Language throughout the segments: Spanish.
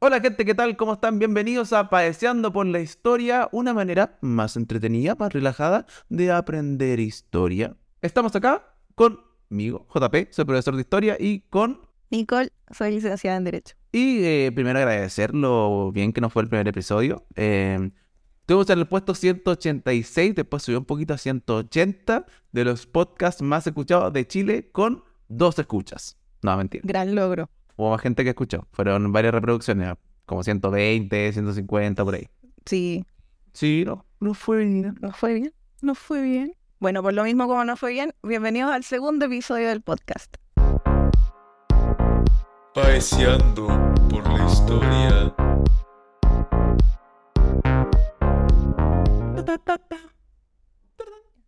Hola gente, ¿qué tal? ¿Cómo están? Bienvenidos a Padeseando por la Historia, una manera más entretenida, más relajada de aprender historia. Estamos acá conmigo, JP, soy profesor de historia, y con... Nicole, soy licenciada en Derecho. Y eh, primero agradecer lo bien que nos fue el primer episodio. Eh, Estuvimos en el puesto 186, después subió un poquito a 180 de los podcasts más escuchados de Chile con dos escuchas. No, mentira. Gran logro. Hubo más gente que escuchó. Fueron varias reproducciones, como 120, 150, por ahí. Sí, Sí, no, no fue bien. nos fue bien. Nos fue bien. Bueno, por lo mismo como nos fue bien, bienvenidos al segundo episodio del podcast. Paseando por la historia.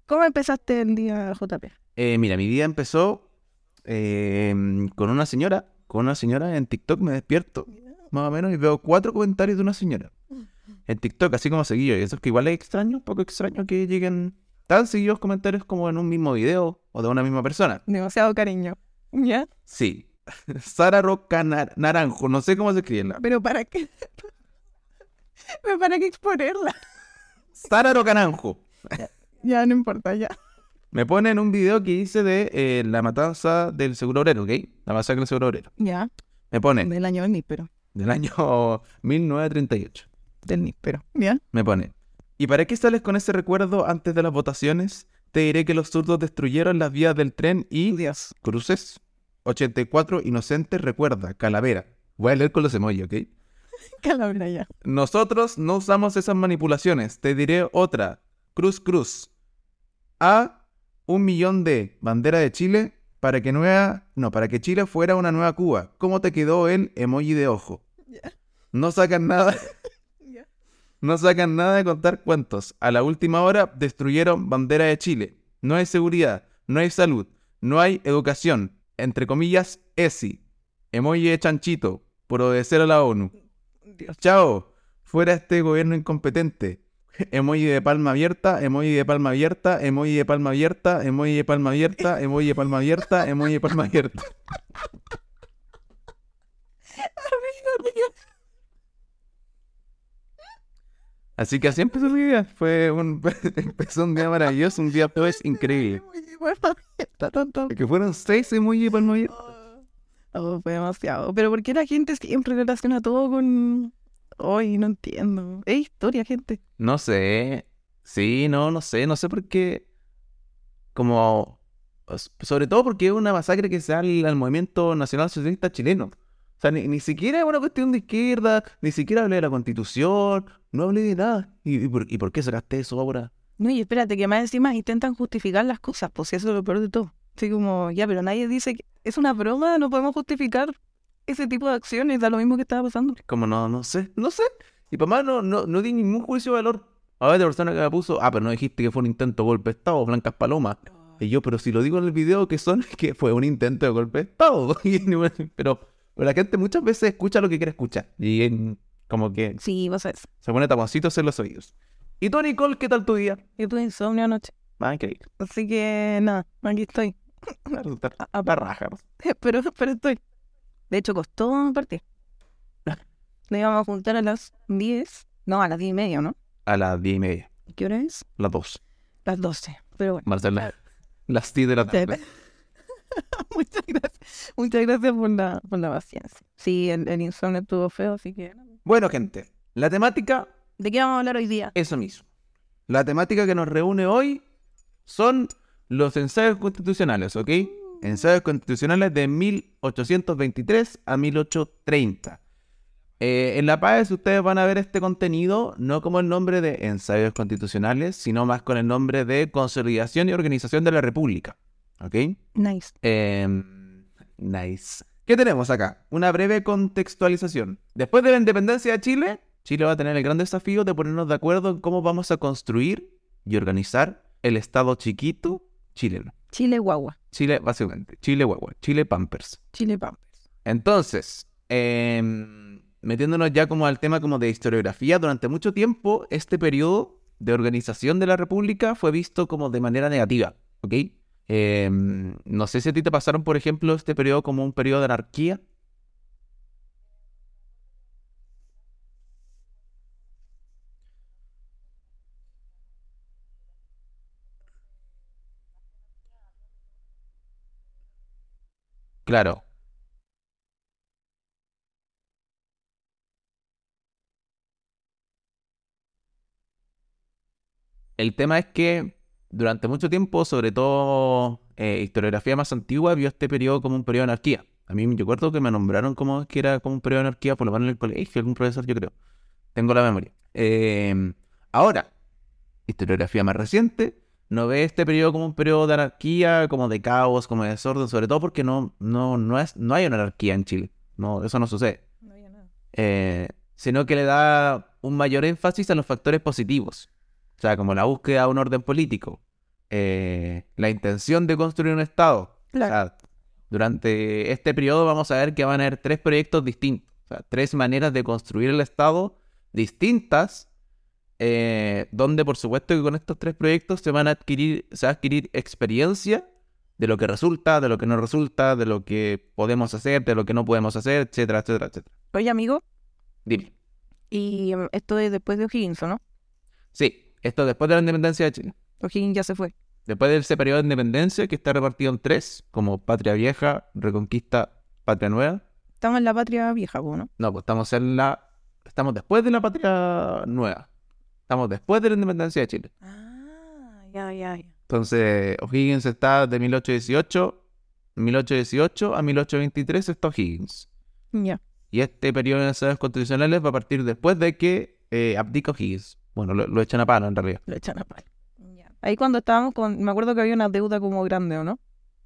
¿Cómo empezaste el día, JP? Eh, mira, mi día empezó eh, con una señora, con una señora en TikTok me despierto, más o menos, y veo cuatro comentarios de una señora. En TikTok, así como seguido, y eso es que igual es extraño, un poco extraño que lleguen tan seguidos comentarios como en un mismo video o de una misma persona. Demasiado cariño. ¿Ya? Sí. Sara Roca Nar- Naranjo, no sé cómo se escribe. ¿Pero para qué? ¿Pero para qué exponerla? Sara Roca Naranjo. Ya, no importa, ya. Me pone en un video que hice de eh, la matanza del seguro obrero, ¿ok? La masacre del seguro obrero. Ya. Me pone Del año del níspero. del año 1938. Del níspero. ¿Ya? Me pone. ¿Y para qué sales con ese recuerdo antes de las votaciones? Te diré que los zurdos destruyeron las vías del tren y... Dios. Cruces. 84 inocentes recuerda. Calavera. Voy a leer con los emojis, ¿ok? Calavera ya. Nosotros no usamos esas manipulaciones. Te diré otra. Cruz Cruz. A un millón de bandera de Chile para que nueva, no, para que Chile fuera una nueva Cuba. ¿Cómo te quedó el emoji de ojo? No sacan nada, no sacan nada de contar cuentos. A la última hora destruyeron bandera de Chile. No hay seguridad, no hay salud, no hay educación. Entre comillas, ESI. Emoji de chanchito por obedecer a la ONU. Dios. Chao, fuera este gobierno incompetente. Emoji de palma abierta, emoji de palma abierta, emoji de palma abierta, emoji de palma abierta, emoji de palma abierta, emoji de palma abierta. Así que así empezó mi día. Fue un, empezó un día maravilloso, un día pues increíble. Que fueron seis emoji de palma abierta. Oh, fue demasiado. Pero ¿por qué la gente siempre relaciona todo con... Ay, no entiendo. Es historia, gente. No sé. Sí, no, no sé. No sé por qué. Como. Sobre todo porque es una masacre que se da al, al movimiento nacional socialista chileno. O sea, ni, ni siquiera es una cuestión de izquierda, ni siquiera hablé de la constitución, no hablé de nada. ¿Y, y por, y por qué sacaste eso ahora? No, y espérate, que más encima intentan justificar las cosas, pues si eso es lo peor de todo. Así como, ya, pero nadie dice que es una broma, no podemos justificar ese tipo de acciones, da lo mismo que estaba pasando. Como no, no sé, no sé. Y para más no, no, no di ningún juicio de valor. A ver, de persona que me puso, ah, pero no dijiste que fue un intento de golpe de Estado, Blancas Palomas. Y yo, pero si lo digo en el video que son, que fue un intento de golpe de Estado. Pero, pero la gente muchas veces escucha lo que quiere escuchar. Y en- como que Sí, vos sabes. se pone taponcitos en los oídos. ¿Y tú, Nicole, qué tal tu día? Yo tuve insomnio anoche. Ah, increíble. Así que, nada, aquí estoy. Está, A- a- está raja. pero, pero estoy. De hecho, costó partir. Nos íbamos a juntar a las 10. No, a las 10 y media, ¿no? A las diez y media, ¿Qué hora es? las dos. Las 12. Pero bueno. Marcela, las 10 de la tarde. Muchas gracias. Muchas gracias por la, por la paciencia. Sí, el, el insomnio estuvo feo, así que... Bueno, gente, la temática ¿De qué vamos a hablar hoy día? eso mismo. La temática que nos reúne hoy son los ensayos constitucionales, ¿ok? Ensayos constitucionales de 1823 a 1830. Eh, en la PAES ustedes van a ver este contenido no como el nombre de ensayos constitucionales, sino más con el nombre de consolidación y organización de la República, ¿ok? Nice. Em, nice. ¿Qué tenemos acá? Una breve contextualización. Después de la independencia de Chile, Chile va a tener el gran desafío de ponernos de acuerdo en cómo vamos a construir y organizar el Estado chiquito chileno. Chile guagua. Chile, básicamente. Chile guagua. Chile Pampers. Chile Pampers. Entonces, em, metiéndonos ya como al tema como de historiografía, durante mucho tiempo este periodo de organización de la República fue visto como de manera negativa, ¿ok? Em, no sé si a ti te pasaron, por ejemplo, este periodo como un periodo de anarquía. Claro. El tema es que durante mucho tiempo, sobre todo eh, historiografía más antigua, vio este periodo como un periodo de anarquía. A mí me recuerdo que me nombraron como que era como un periodo de anarquía, por lo menos en el colegio, algún profesor, yo creo. Tengo la memoria. Eh, ahora, historiografía más reciente, no ve este periodo como un periodo de anarquía, como de caos, como de desorden, sobre todo porque no, no, no, es, no hay una anarquía en Chile. No, eso no sucede. No había nada. Eh, sino que le da un mayor énfasis a los factores positivos. O sea, como la búsqueda de un orden político, eh, la intención de construir un Estado. Claro. O sea, durante este periodo vamos a ver que van a haber tres proyectos distintos. O sea, tres maneras de construir el Estado distintas, eh, donde por supuesto que con estos tres proyectos se van a adquirir, se va a adquirir experiencia de lo que resulta, de lo que no resulta, de lo que podemos hacer, de lo que no podemos hacer, etcétera, etcétera, etcétera. Oye, amigo, Dime. y em, esto es después de O'Higgins, ¿o ¿no? Sí, esto después de la independencia de Chile. O'Higgins ya se fue. Después de ese periodo de independencia que está repartido en tres, como Patria Vieja, Reconquista, Patria Nueva. Estamos en la patria vieja, ¿no? No, pues estamos en la... Estamos después de la Patria Nueva. Estamos después de la independencia de Chile. Ah, ya, ya, ya. Entonces, O'Higgins está de 1818, 1818 a 1823 está O'Higgins. Ya. Y este periodo de ensayos constitucionales va a partir después de que eh, abdica O'Higgins. Bueno, lo, lo echan a pano en realidad. Lo echan a palo. Ya. Ahí cuando estábamos con... Me acuerdo que había una deuda como grande, ¿o no?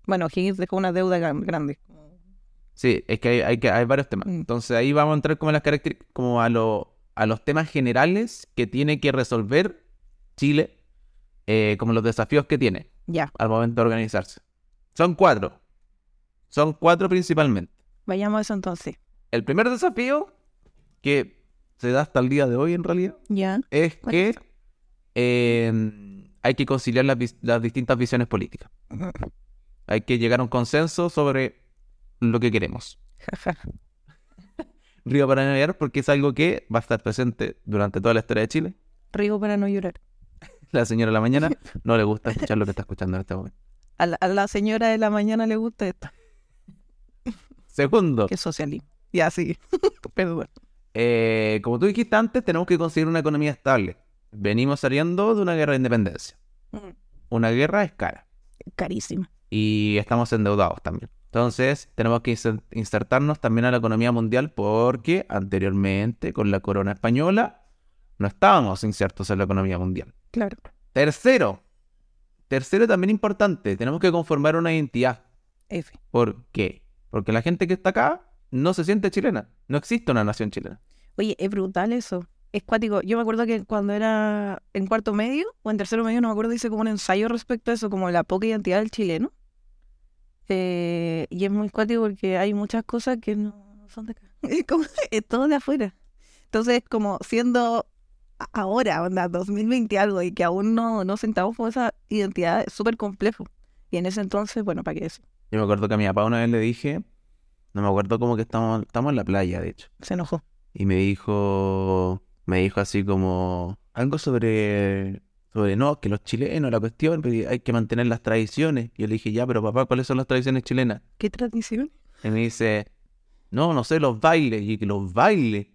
Bueno, O'Higgins dejó una deuda gran- grande. Sí, es que hay, hay, que, hay varios temas. Mm. Entonces ahí vamos a entrar como a las características, como a, lo- a los temas generales que tiene que resolver Chile, eh, como los desafíos que tiene Ya, al momento de organizarse. Son cuatro. Son cuatro principalmente. vayamos a eso entonces. El primer desafío, que se da hasta el día de hoy en realidad, Ya. es ¿Cuál que es? eh, hay que conciliar las distintas visiones políticas. Hay que llegar a un consenso sobre lo que queremos. Río para no llorar porque es algo que va a estar presente durante toda la historia de Chile. Río para no llorar. La señora de la mañana no le gusta escuchar lo que está escuchando en este momento. A la, a la señora de la mañana le gusta esto. Segundo, Que socialismo. Ya, sí. Perdón. eh, como tú dijiste antes, tenemos que conseguir una economía estable. Venimos saliendo de una guerra de independencia. Una guerra es cara Carísimo. y estamos endeudados también. Entonces, tenemos que inser- insertarnos también a la economía mundial porque anteriormente, con la corona española, no estábamos insertos en la economía mundial. Claro. Tercero, tercero también importante, tenemos que conformar una identidad. F. ¿Por qué? Porque la gente que está acá no se siente chilena. No existe una nación chilena. Oye, es brutal eso. Es cuático. Yo me acuerdo que cuando era en cuarto medio o en tercero medio, no me acuerdo, hice como un ensayo respecto a eso, como la poca identidad del chileno. Eh, y es muy cuático porque hay muchas cosas que no son de acá. Es como, es todo de afuera. Entonces, como siendo ahora, onda, 2020 algo, y que aún no, no sentamos con esa identidad, es súper complejo. Y en ese entonces, bueno, ¿para qué eso? Yo me acuerdo que a mi papá una vez le dije, no me acuerdo como que estamos, estamos en la playa, de hecho. Se enojó. Y me dijo, me dijo así como algo sobre, sobre no, que los chilenos, la cuestión, pero hay que mantener las tradiciones. Y yo le dije, ya, pero papá, ¿cuáles son las tradiciones chilenas? ¿Qué tradición? Y me dice, no, no sé, los bailes. Y que los bailes,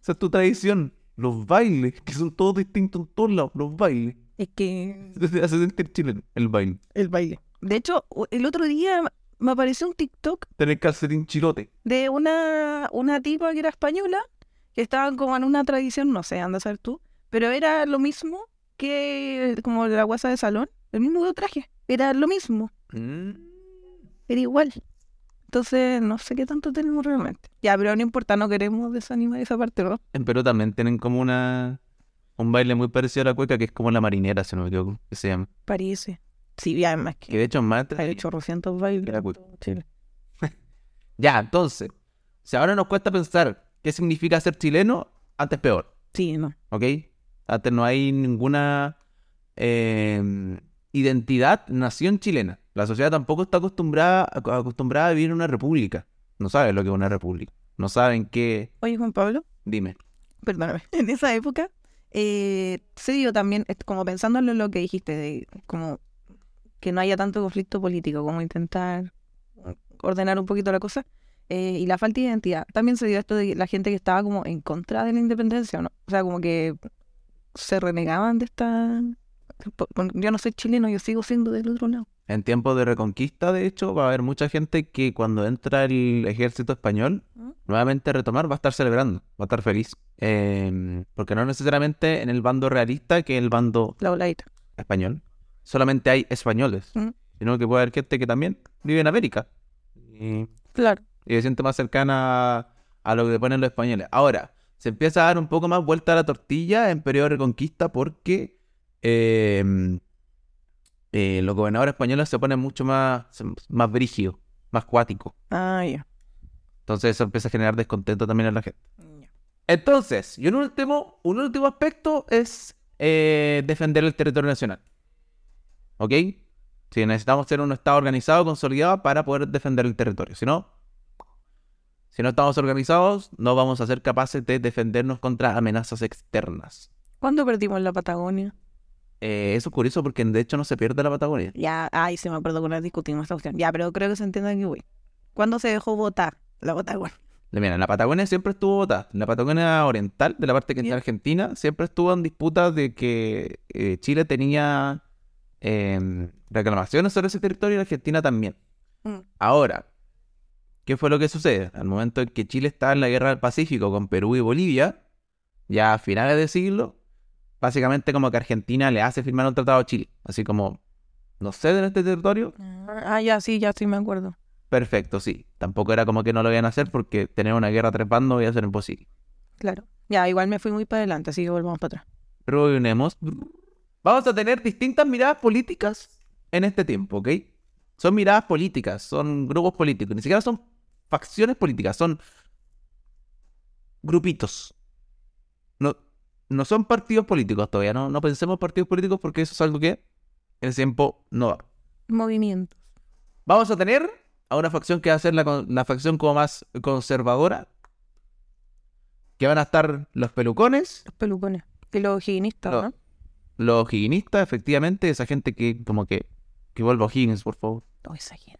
esa es tu tradición, los bailes, que son todos distintos en todos lados, los bailes. Es que Te hace sentir chileno, el baile. el baile. De hecho, el otro día me apareció un TikTok Tener calcetín chilote. de una, una tipa que era española, que estaban como en una tradición, no sé, anda a ser tú, pero era lo mismo que como la guasa de salón, el mismo traje, era lo mismo, Mm. era igual. Entonces, no sé qué tanto tenemos realmente. Ya, pero no importa, no queremos desanimar esa parte, ¿no? En Perú también tienen como una un baile muy parecido a la cueca, que es como la marinera, si no me equivoco, que se llama. Parece. Sí, además Que que de hecho más hay entretenido. 800 bailes Chile. Ya, entonces, si ahora nos cuesta pensar qué significa ser chileno, antes peor, Sí, no. ¿ok? Antes no hay ninguna eh, identidad, nación chilena. La sociedad tampoco está acostumbrada, ac- acostumbrada a vivir en una república. No saben lo que es una república. No saben qué... Oye, Juan Pablo, Dime. perdóname, en esa época eh, se dio también, como pensando en lo que dijiste, de como que no haya tanto conflicto político, como intentar ordenar un poquito la cosa. Eh, y la falta de identidad. También se dio esto de la gente que estaba como en contra de la independencia, ¿o ¿no? O sea, como que se renegaban de esta... Yo no soy chileno, yo sigo siendo del otro lado. En tiempos de reconquista, de hecho, va a haber mucha gente que cuando entra el ejército español, ¿Mm? nuevamente retomar, va a estar celebrando, va a estar feliz. Em, porque no necesariamente en el bando realista, que el bando La español, solamente hay españoles, Mm. sino que puede haber gente que también vive en América y, Claro. y se siente más cercana a lo que ponen los españoles. Ahora, se empieza a dar un poco más vuelta a la tortilla en periodo de reconquista porque em, eh, los gobernadores españoles se ponen mucho más, más brígidos, más cuáticos. Ah, ya. Entonces eso empieza a generar descontento también en la gente. Entonces, y un último, un último aspecto es eh, defender el territorio nacional. ¿Ok? Si necesitamos ser un Estado organizado, consolidado para poder defender el territorio. Si no, si no estamos organizados, no vamos a ser capaces de defendernos contra amenazas externas. ¿Cuándo perdimos la Patagonia? Eh, eso es curioso porque de hecho no se pierde la Patagonia. Ya, ay, se me acuerdo la discutimos esta cuestión. Ya, pero creo que se entiende que voy. ¿Cuándo se dejó votar la Patagonia? Mira, la Patagonia siempre estuvo votada. La Patagonia oriental, de la parte que está Bien. Argentina, siempre estuvo en disputa de que eh, Chile tenía em, reclamaciones sobre ese territorio y la Argentina también. Mm. Ahora, ¿qué fue lo que sucede? Al momento en que Chile estaba en la guerra del Pacífico con Perú y Bolivia, ya a finales de siglo, básicamente como que Argentina le hace firmar un tratado a Chile. Así como, ¿no ceden este territorio? Ah, ya, sí, ya sí me acuerdo. Perfecto, sí. Tampoco era como que no lo iban a hacer porque tener una guerra bandos iba a ser imposible. Claro. Ya, igual me fui muy para adelante, así que volvamos para atrás. Reunimos. Vamos a tener distintas miradas políticas en este tiempo, ¿ok? Son miradas políticas, son grupos políticos, ni siquiera son facciones políticas, son grupitos. No, no son partidos políticos todavía, no, no pensemos partidos políticos porque eso es algo que en ese tiempo no va. Movimientos. Vamos a tener a una facción que va a ser la, facción como más conservadora, que van a estar los pelucones, Los pelucones. Y los higienistas, No. ¿no? Los higienistas, efectivamente, esa gente que como que... Que vuelva Higgins, por favor. Oh, esa gente.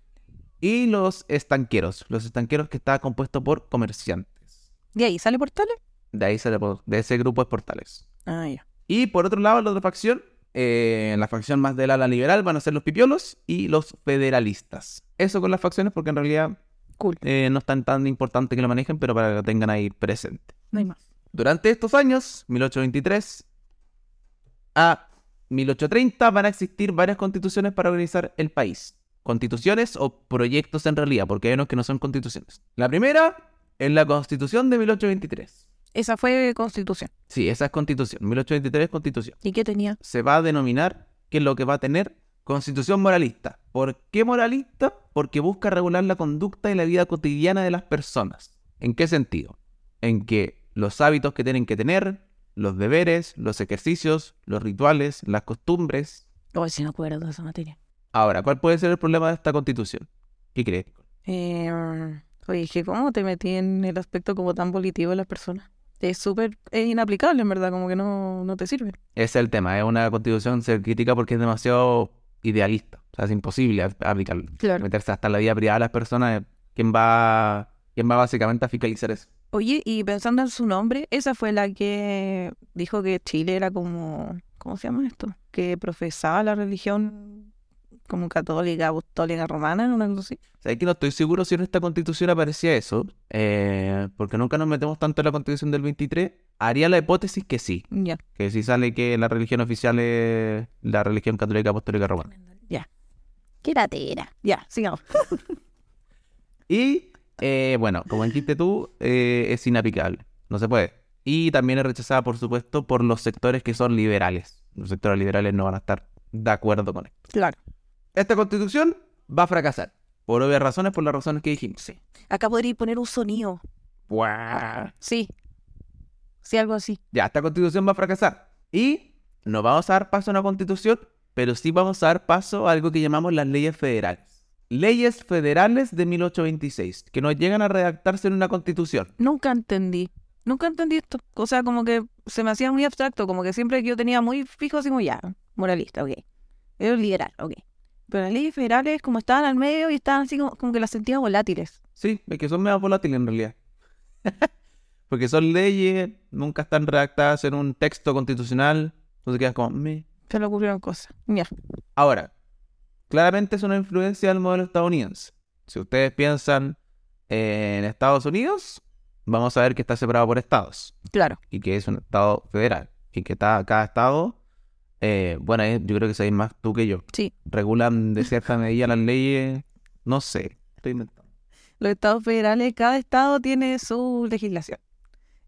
Y los estanqueros. Los estanqueros que está compuesto por comerciantes. ¿De ahí sale Portales? De ahí sale de ese grupo de portales. Ah, ya. Y por otro lado, la otra facción, eh, la facción más del ala liberal van a ser los pipiolos y los federalistas. Eso con las facciones porque en realidad Cool. eh, no es tan, tan importante que lo manejen, pero para que lo tengan ahí presente. No hay más. Durante estos años, 1823 a 1830, van a existir varias constituciones para organizar el país. Constituciones o proyectos en realidad, porque hay unos que no son constituciones. La primera es la Constitución de 1823. Esa fue Constitución. Sí, esa es Constitución. 1823 es Constitución. ¿Y qué tenía? Se va a denominar que es lo que va a tener Constitución moralista. ¿Por qué moralista? Porque busca regular la conducta y la vida cotidiana de las personas. ¿En qué sentido? En que los hábitos que tienen que tener, los deberes, los ejercicios, los rituales, las costumbres. Oh, si no acuerdo de esa materia. Ahora, ¿cuál puede ser el problema de esta constitución? ¿Qué crees? Eh, oye, que ¿cómo te metí en el aspecto como tan volitivo de las personas? Es súper es inaplicable, en verdad, como que no, no te sirve. Ese es el tema. Es una constitución se critica porque es demasiado idealista. O sea, es imposible ap- aplicarla. Claro. Meterse hasta la vida privada de las personas. ¿Quién va, quién va básicamente a fiscalizar eso? Oye, y pensando en su nombre, esa fue la que dijo que Chile era como, ¿cómo se llama esto? Que profesaba la religión como católica, apostólica, romana, una cosa así. O sea, que no estoy seguro si en esta constitución aparecía eso, eh, porque nunca nos metemos tanto en la constitución del 23. Haría la hipótesis que sí, Ya, que sí sale que la religión oficial es la religión católica apostólica romana. ya. ¿Qué era era? Ya, sigamos. Y, eh, bueno, como dijiste tú, eh, es inaplicable, no se puede. Y también es rechazada, por supuesto, por los sectores que son liberales. Los sectores liberales no van a estar de acuerdo con esto. Claro. Esta constitución va a fracasar, por obvias razones, por las razones que dijimos. Sí. Acá podría poner un sonido. ¡Guau! Sí. Sí, algo así. Ya, esta constitución va a fracasar. Y no vamos a dar paso a una constitución, pero sí vamos a dar paso a algo que llamamos las leyes federales. Leyes federales de 1826, que no llegan a redactarse en una constitución. Nunca entendí. Nunca entendí esto. O sea, como que se me hacía muy abstracto, como que siempre que yo tenía muy fijo así como ya, moralista, ok. Era liberal, ok. Pero las leyes federales como estaban al medio y estaban así como, como que las sentía volátiles. Sí, es que son medio volátiles en realidad. Porque son leyes, nunca están redactadas en un texto constitucional. Entonces quedas como... "Meh". Se le ocurrieron cosas. Ya. Ahora, claramente es una influencia del modelo estadounidense. Si ustedes piensan en Estados Unidos, vamos a ver que está separado por estados Claro. y que es un estado federal y que está, cada estado, eh, bueno, eh, yo creo que sabéis más tú que yo, Sí. regulan de cierta medida las leyes, no sé, estoy inventando. Los estados federales, cada estado tiene su legislación.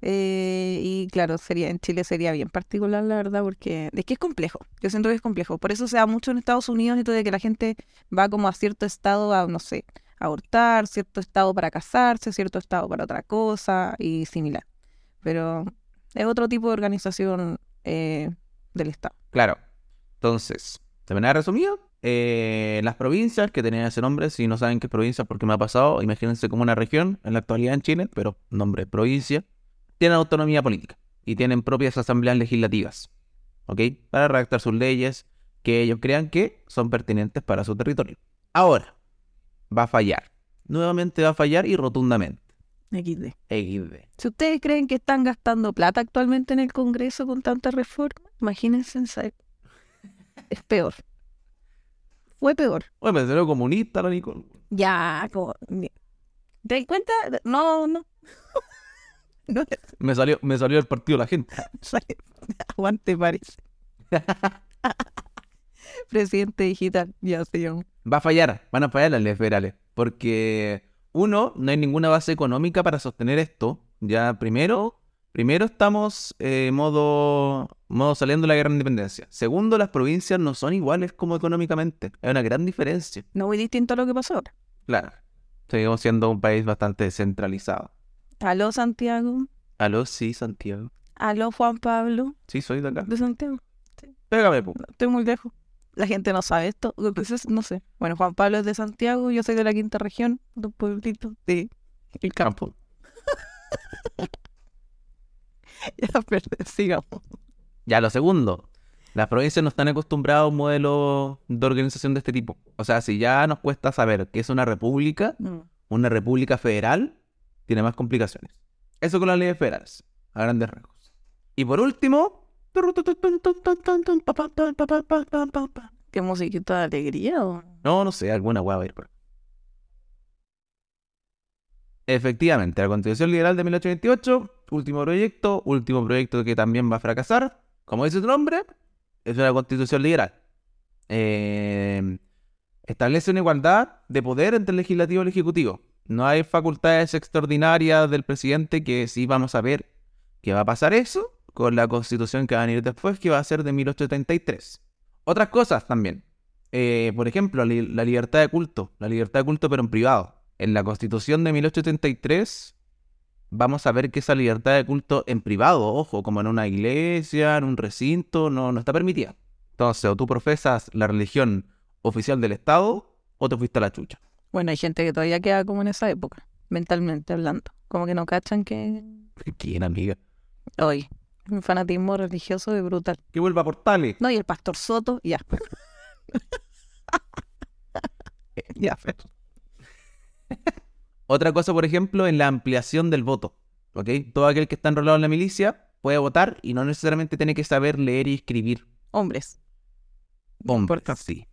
Eh, y claro, sería en Chile sería bien particular, la verdad, porque es que es complejo. Yo siento que es complejo. Por eso se da mucho en Estados Unidos esto de que la gente va como a cierto estado a, no sé, a abortar, cierto estado para casarse, cierto estado para otra cosa y similar. Pero es otro tipo de organización eh, del Estado. Claro, entonces, de manera resumida, eh, las provincias que tenían ese nombre, si no saben qué provincia porque me ha pasado, imagínense como una región en la actualidad en Chile, pero nombre provincia, tienen autonomía política y tienen propias asambleas legislativas, ¿ok? Para redactar sus leyes que ellos crean que son pertinentes para su territorio. Ahora, va a fallar. Nuevamente va a fallar y rotundamente. XD. XD. Si ustedes creen que están gastando plata actualmente en el Congreso con tanta reforma, imagínense en esa época. Es peor. Fue peor. Oye, me salió comunista la Nicole. Ya, como... ¿Te das cuenta? No, no. no Me salió, me salió el partido la gente. Aguante, parece. Presidente digital, ya se llama. Va a fallar, van a fallar las leyes federales. Porque, uno, no hay ninguna base económica para sostener esto. Ya, primero, primero estamos eh, modo, modo saliendo de la guerra de independencia. Segundo, las provincias no son iguales como económicamente. Hay una gran diferencia. No muy distinto a lo que pasó ahora. Claro. Seguimos siendo un país bastante descentralizado. Aló, Santiago. Aló, sí, Santiago. Aló, Juan Pablo. Sí, soy de acá. De Santiago. Pégame, pu. Estoy muy lejos. La gente no sabe esto. Lo que es- no sé. Bueno, Juan Pablo es de Santiago, yo soy de la quinta región, de un pueblito de el campo. ya, pero sigamos. Ya, lo segundo. Las provincias no están acostumbradas a un modelo de organización de este tipo. O sea, si ya nos cuesta saber qué es una república, una república federal, tiene más complicaciones. Eso con las leyes federales, a grandes rasgos. Y por último... ¿Qué musiquita de alegría? o? No, no sé, alguna hueá va ir por. Efectivamente, la Constitución Liberal de 1828, último proyecto, último proyecto que también va a fracasar. Como dice su nombre, es una Constitución liberal. Eh, establece una igualdad de poder entre el legislativo y el ejecutivo. No hay facultades extraordinarias del presidente que sí vamos a ver que va a pasar eso con la Constitución que va a venir después, que va a ser de 1833. Otras cosas también. Eh, por ejemplo, la libertad de culto. La libertad de culto, pero en privado. En la Constitución de 1833 vamos a ver que esa libertad de culto en privado, ojo, como en una iglesia, en un recinto, no, no está permitida. Entonces, o tú profesas la religión oficial del Estado o te fuiste a la chucha. Bueno, hay gente que todavía queda como en esa época, mentalmente hablando. Como que no cachan que ¿Quién, amiga? hoy un fanatismo religioso es brutal. Que vuelva a Portales. No, y el pastor Soto, ya. ya, pero. Otra cosa, por ejemplo, en la ampliación del voto. ¿Ok? Todo aquel que está enrolado en la milicia puede votar y no necesariamente tiene que saber leer y escribir. Hombres. Hombres, sí.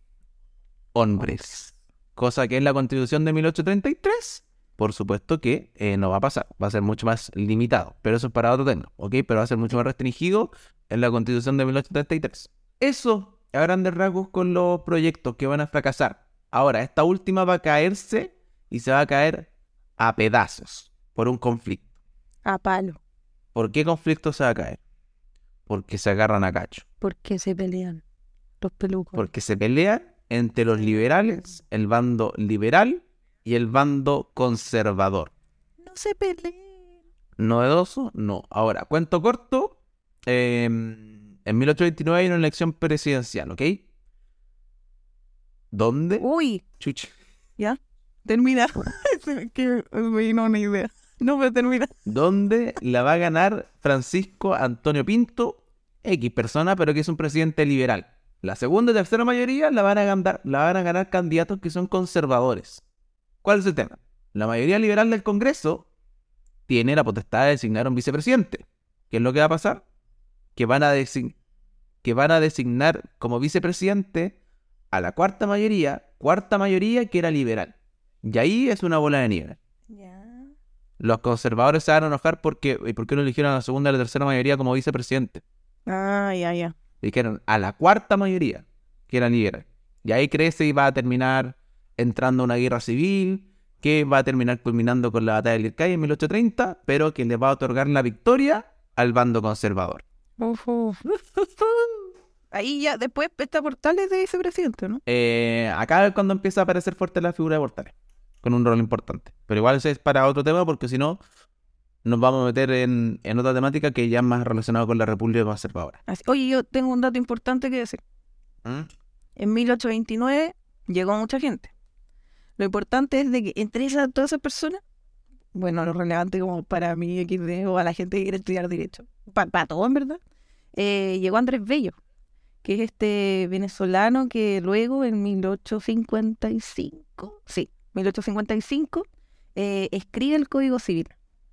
Hombres. Cosa que en la constitución de 1833, por supuesto que eh, no va a pasar. Va a ser mucho más limitado. Pero eso es para otro tema, ¿ok? Pero va a ser mucho más restringido en la constitución de 1833. Eso a grandes rasgos con los proyectos que van a fracasar. Ahora, esta última va a caerse y se va a caer a pedazos por un conflicto. A palo. ¿Por qué conflicto se va a caer? Porque se agarran a cacho. ¿Por qué se pelean los pelucos? Porque se pelean entre los liberales, el bando liberal y el bando conservador. No se peleen. ¿Novedoso? No. Ahora, cuento corto. eh, en 1829 hay una elección presidencial, ¿ok? ¿Dónde? Uy, Chuch. termina. que me vino una idea. No, pero termina. ¿Dónde la va a ganar Francisco Antonio Pinto? X persona, pero que es un presidente liberal. La segunda y tercera mayoría la van a ganar, la van a ganar candidatos que son conservadores. ¿Cuál es el tema? La mayoría liberal del Congreso tiene la potestad de designar un vicepresidente. ¿Qué es lo que va a pasar? Que van a, que van a designar como vicepresidente a la cuarta mayoría, cuarta mayoría que era liberal. Y ahí es una bola de nieve. Ya. Los conservadores se van a enojar porque, ¿y por qué no eligieron a la segunda y la tercera mayoría como vicepresidente? Ah, ya, ya. Dijeron a la cuarta mayoría, que era liberal. Y ahí crece y va a terminar entrando a una guerra civil, que va a terminar culminando con la batalla del Ircay en 1830, pero que le va a otorgar la victoria al bando conservador. Uf. Ahí ya, después está Portales de vicepresidente, ¿no? Eh, acá es cuando empieza a aparecer fuerte la figura de Portales, con un rol importante. Pero igual ese es para otro tema, porque si no, nos vamos a meter en, en otra temática que ya es más relacionada con la República Conservadora. Así- Oye, yo tengo un dato importante que decir. ¿Mm? En 1829 llegó mucha gente. Lo importante es de que entre esas, todas esas personas, bueno, lo relevante como para mí XD o a la gente que quiere estudiar Derecho, para todo en verdad, eh, llegó Andrés Bello, que es este venezolano que luego en 1855, sí, 1855, eh, escribe el Código Civil.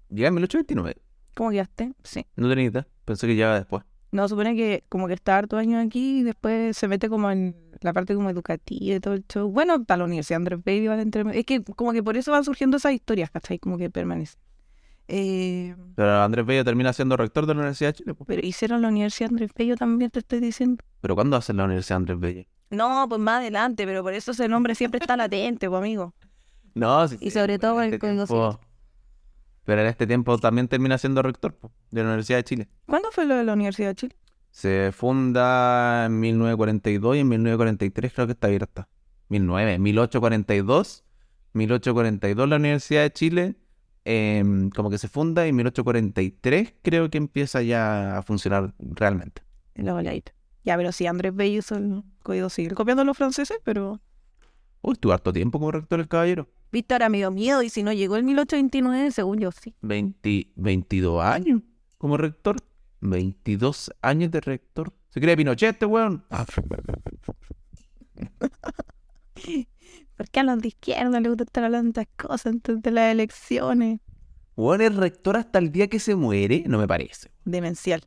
Llega en 1829. ¿Cómo quedaste? Sí. No tenía idea. Pensé que llegaba después. No, supone que como que está harto años aquí y después se mete como en la parte como educativa y todo el show. Bueno, está la Universidad Andrés Bello entre... Es que como que por eso van surgiendo esas historias, ¿cachai? Como que permanecen. Eh, Pero Andrés Bello termina siendo rector de la Universidad de Chile. pero hicieron la Universidad Andrés Bello también, te estoy diciendo. ¿Pero cuándo hace la Universidad Andrés Bello? No, pues más adelante, pero por eso ese nombre siempre está latente, pues amigo. No, sí. Y sobre todo en el este tiempo- Pero en este tiempo también termina siendo rector de la Universidad de Chile. ¿Cuándo fue lo de la Universidad de Chile? Se funda en 1942 y en 1943 creo que está abierta. 1900, 1842. 1842 la Universidad de Chile em, como que se funda y en 1843 creo que empieza ya a funcionar realmente. En la voladita. Ya, pero sí, Andrés Bello hizo el Código Civil, copiando a los franceses, pero... Uy, estuvo harto tiempo como rector el caballero. Viste, ahora me dio miedo y si no llegó el 1829, según yo, sí. 20, 22 años como rector. 22 años de rector. ¿Se cree Pinochet este weón? ¿Por qué a los de izquierda les gusta estar hablando de estas cosas antes de las elecciones? Weón es rector hasta el día que se muere. No me parece. Demencial.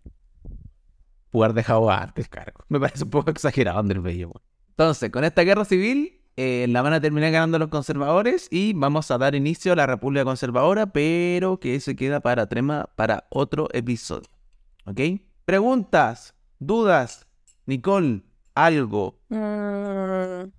Jugar dejado antes, cargo. Me parece un poco exagerado, Andrés Bello. weón. Entonces, con esta guerra civil, eh, la van a terminar ganando los conservadores y vamos a dar inicio a la República Conservadora, pero que se queda para tema para otro episodio. ¿Ok? Preguntas, dudas, Nicole, algo. Mm,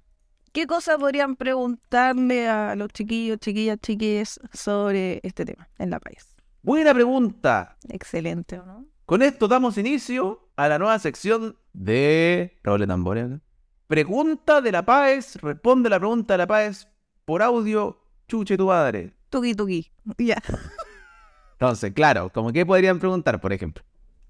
¿Qué cosas podrían preguntarle a los chiquillos, chiquillas, chiquillas sobre este tema en la país? Buena pregunta. Excelente, ¿o no? Con esto damos inicio a la nueva sección de... Roble tambores. Pregunta de la Páez. Responde la pregunta de la Páez por audio. Chuche tu madre. Tuki, tuki. Ya. Entonces, claro, como que podrían preguntar, por ejemplo.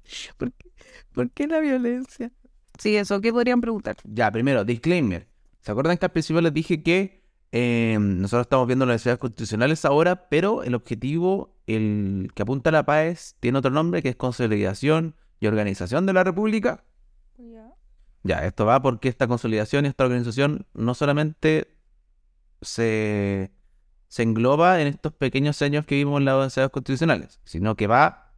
¿Por qué, por qué la violencia? Sí, eso, ¿qué podrían preguntar? Ya, primero, disclaimer. ¿Se acuerdan que al principio les dije que eh, nosotros estamos viendo las necesidades constitucionales ahora, pero el objetivo, el que apunta a la Páez, tiene otro nombre que es consolidación y organización de la República? Ya, esto va porque esta consolidación y esta organización no solamente se, se engloba en estos pequeños años que vimos en las necesidades constitucionales, sino que va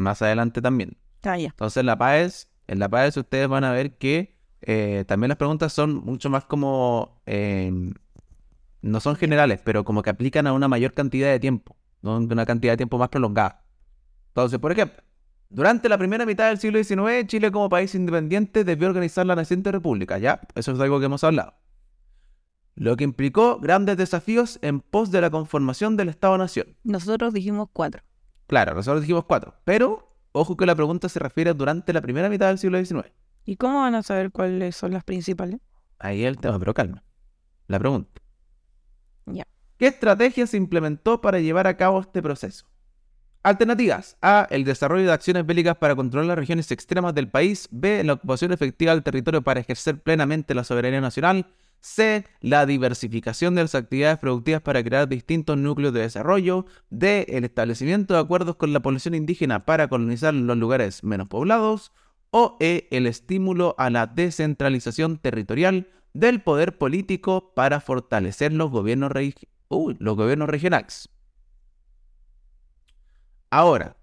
más adelante también. Ah, ya. Entonces en la PAES, en la PAES ustedes van a ver que eh, también las preguntas son mucho más como, eh, no son generales, pero como que aplican a una mayor cantidad de tiempo, ¿no? una cantidad de tiempo más prolongada. Entonces, por ejemplo, durante la primera mitad del siglo XIX, Chile como país independiente debió organizar la naciente república, ¿ya? Eso es algo que hemos hablado. Lo que implicó grandes desafíos en pos de la conformación del Estado-Nación. Nosotros dijimos cuatro. Claro, nosotros dijimos cuatro, pero ojo que la pregunta se refiere durante la primera mitad del siglo XIX. ¿Y cómo van a saber cuáles son las principales? Ahí el tema, pero calma. La pregunta. Ya. ¿Qué estrategia se implementó para llevar a cabo este proceso? Alternativas. A. El desarrollo de acciones bélicas para controlar las regiones extremas del país. B. La ocupación efectiva del territorio para ejercer plenamente la soberanía nacional. C. La diversificación de las actividades productivas para crear distintos núcleos de desarrollo. D. El establecimiento de acuerdos con la población indígena para colonizar los lugares menos poblados. O E. El estímulo a la descentralización territorial del poder político para fortalecer los gobiernos, los gobiernos regionales. Ahora,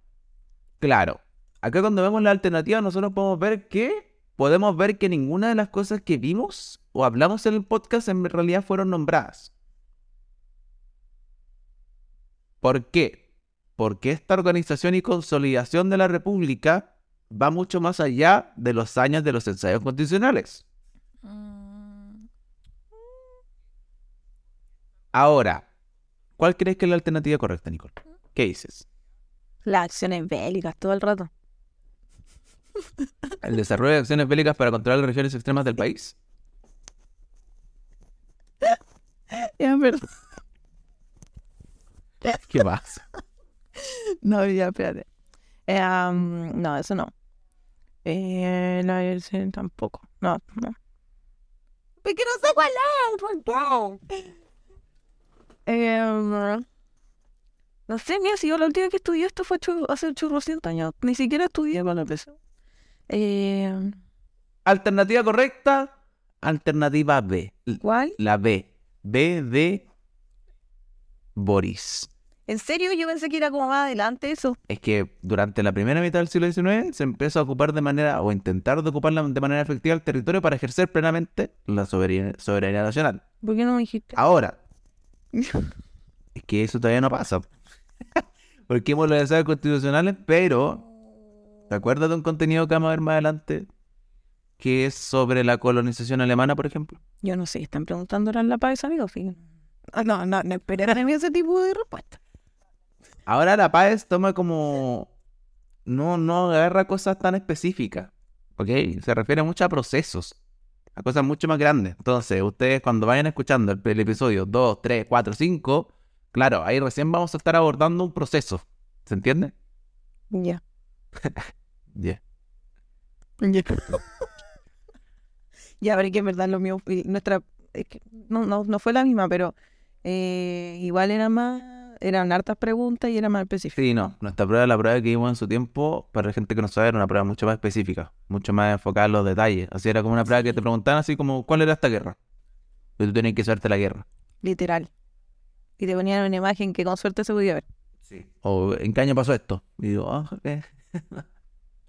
claro, acá cuando vemos la alternativa nosotros podemos ver que podemos ver que ninguna de las cosas que vimos o hablamos en el podcast en realidad fueron nombradas. ¿Por qué? Porque esta organización y consolidación de la República va mucho más allá de los años de los ensayos constitucionales. Ahora, ¿cuál crees que es la alternativa correcta, Nicole? ¿Qué dices? Las acciones bélicas todo el rato. ¿El desarrollo de acciones bélicas para controlar las regiones extremas del país? Ya, perdón. ¿Qué pasa? No, ya, espérate. Eh, no, eso no. Eh, la tampoco. No, no. Porque no sé cuál es. ¿por qué? Eh, no sé, mira, si yo la última vez que estudié esto fue hace churrocientos años. Ni siquiera estudié cuando empezó. Eh, Alternativa correcta, alternativa B. ¿Cuál? La B. B de Boris. ¿En serio? Yo pensé que era como más adelante eso. Es que durante la primera mitad del siglo XIX se empezó a ocupar de manera, o intentar de ocupar de manera efectiva el territorio para ejercer plenamente la soberanía, soberanía nacional. ¿Por qué no me dijiste? Ahora, es que eso todavía no pasa. Porque hemos los constitucionales, pero ¿te acuerdas de un contenido que vamos a ver más adelante? Que es sobre la colonización alemana, por ejemplo. Yo no sé, están preguntando a la paz, amigo. fíjate. Ah, No, no, no esperarán mí ese tipo de respuesta. Ahora la PAES toma como... No, no agarra cosas tan específicas. ¿Ok? Se refiere mucho a procesos. A cosas mucho más grandes. Entonces, ustedes cuando vayan escuchando el, el episodio 2, 3, 4, 5, claro, ahí recién vamos a estar abordando un proceso. ¿Se entiende? Ya. Ya. Ya. ya, pero es que en verdad lo mío, y nuestra, es que no, no, no fue la misma, pero eh, igual era más, eran hartas preguntas y era más específico. Sí, no. Nuestra prueba, la prueba que vimos en su tiempo, para la gente que no sabe, era una prueba mucho más específica. Mucho más enfocada en los detalles. Así era como una prueba que te preguntaban así como, ¿cuál era esta guerra? Y tú tenías que saberte la guerra. Literal. Y te ponían una imagen que con suerte se podía ver. O ¿en qué año pasó esto? Y digo, ah, ok.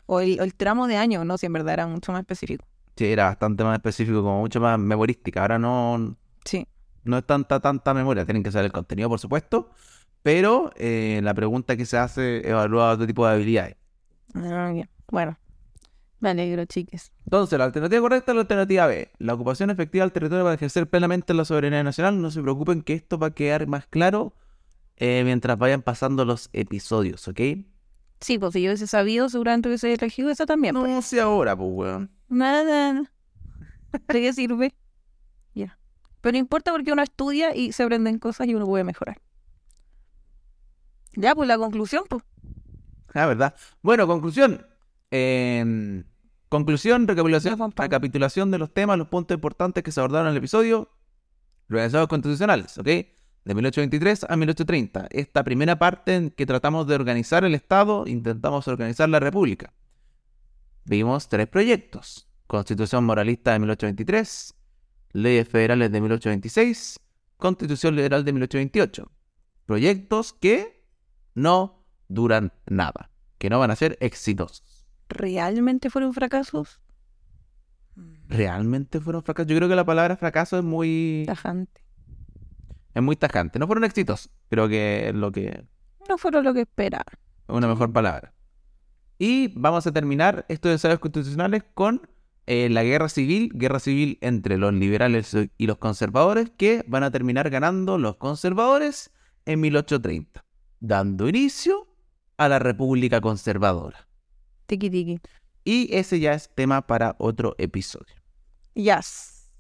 O el, o el tramo de año, no, si en verdad era mucho más específico. Sí, era bastante más específico, como mucho más memorística. Ahora no, Sí. no es tanta, tanta memoria. Tienen que saber el contenido, por supuesto. Pero eh, la pregunta que se hace evalúa otro tipo de habilidades. Ah, bien. Bueno, me alegro, chiques. Entonces, la alternativa correcta es la alternativa B. La ocupación efectiva del territorio para ejercer plenamente la soberanía nacional. No se preocupen que esto va a quedar más claro eh, mientras vayan pasando los episodios, ¿ok? Sí, pues si yo hubiese sabido, seguramente hubiese elegido esa también. pues. No sé ahora, pues, weón. Nada. ¿De qué sirve? Ya. Pero no importa porque uno estudia y se aprenden cosas y uno puede mejorar. Ya, pues la conclusión, pues. Ah, ¿verdad? Bueno, conclusión. Eh, conclusión, recapitulación, recapitulación de los temas, los puntos importantes que se abordaron en el episodio. Ensayos constitucionales, ¿ok? De 1823 a 1830. Esta primera parte en que tratamos de organizar el Estado, intentamos organizar la República. Vimos tres proyectos. Constitución moralista de 1823, leyes federales de 1826, Constitución liberal de 1828. Proyectos que no duran nada, que no van a ser exitosos. ¿Realmente fueron fracasos? ¿Realmente fueron fracasos? Yo creo que la palabra fracaso es muy, Tajante. Es muy tajante. No fueron exitosos. Creo que es lo que No fueron lo que esperaba. es una mejor palabra. Y vamos a terminar estos ensayos constitucionales con eh, la guerra civil, guerra civil entre los liberales y los conservadores, que van a terminar ganando los conservadores en 1830, dando inicio a la República Conservadora. Tiki tiki. Y ese ya es tema para otro episodio. Yes.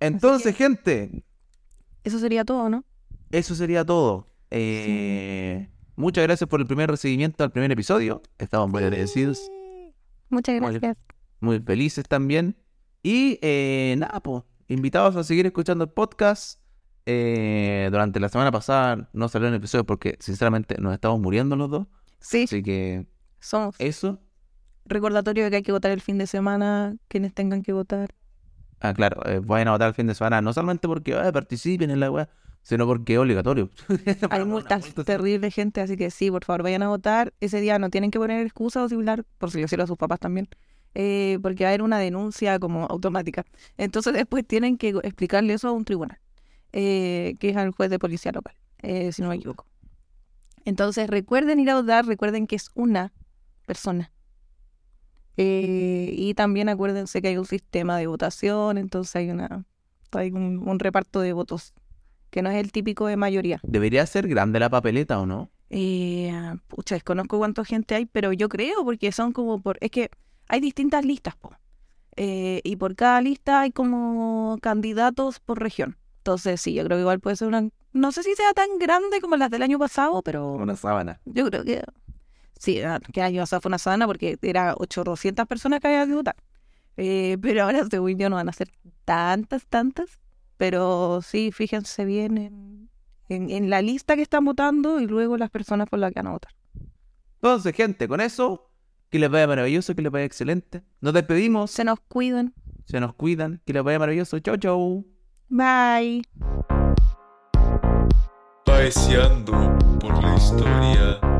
Entonces, gente, Eso sería todo, ¿no? eso sería todo. Eh, Muchas gracias por el primer recibimiento al primer episodio. Estamos muy agradecidos, Muchas gracias. muy felices también. Y eh, nada, pues, invitados a seguir escuchando el podcast. Eh, durante la semana pasada no salió un episodio porque, sinceramente, nos estamos muriendo los dos. Sí, Así que somos eso. recordatorio de que hay que votar el fin de semana, quienes tengan que votar. Ah, claro, eh, vayan a votar el fin de semana, no solamente porque "Ay, participen en la weá, sino porque es obligatorio. Hay multas multa, terribles, gente, así que sí, por favor, vayan a votar. Ese día no tienen que poner excusa o similar, por si lo hicieron a sus papás también, eh, porque va a haber una denuncia como automática. Entonces después tienen que explicarle eso a un tribunal, eh, que es al juez de policía local, eh, si no me equivoco. Entonces recuerden ir a votar, recuerden que es una persona. Eh, y también acuérdense que hay un sistema de votación, entonces hay una hay un, un reparto de votos que no es el típico de mayoría. Debería ser grande la papeleta, ¿o no? Eh, pucha, desconozco cuánta gente hay, pero yo creo, porque son como por... Es que hay distintas listas, po. Eh, y por cada lista hay como candidatos por región. Entonces, sí, yo creo que igual puede ser una... No sé si sea tan grande como las del año pasado, pero Una sábana. yo creo que... Sí, que año pasado fue una sana porque era 800 personas que había que votar. Eh, pero ahora, según yo, no van a ser tantas, tantas. Pero sí, fíjense bien en, en, en la lista que están votando y luego las personas por las que van a votar. Entonces, gente, con eso, que les vaya maravilloso, que les vaya excelente. Nos despedimos, Se nos cuidan. se nos cuidan, que les vaya maravilloso. Chau, chau. Bye. Paseando por la historia.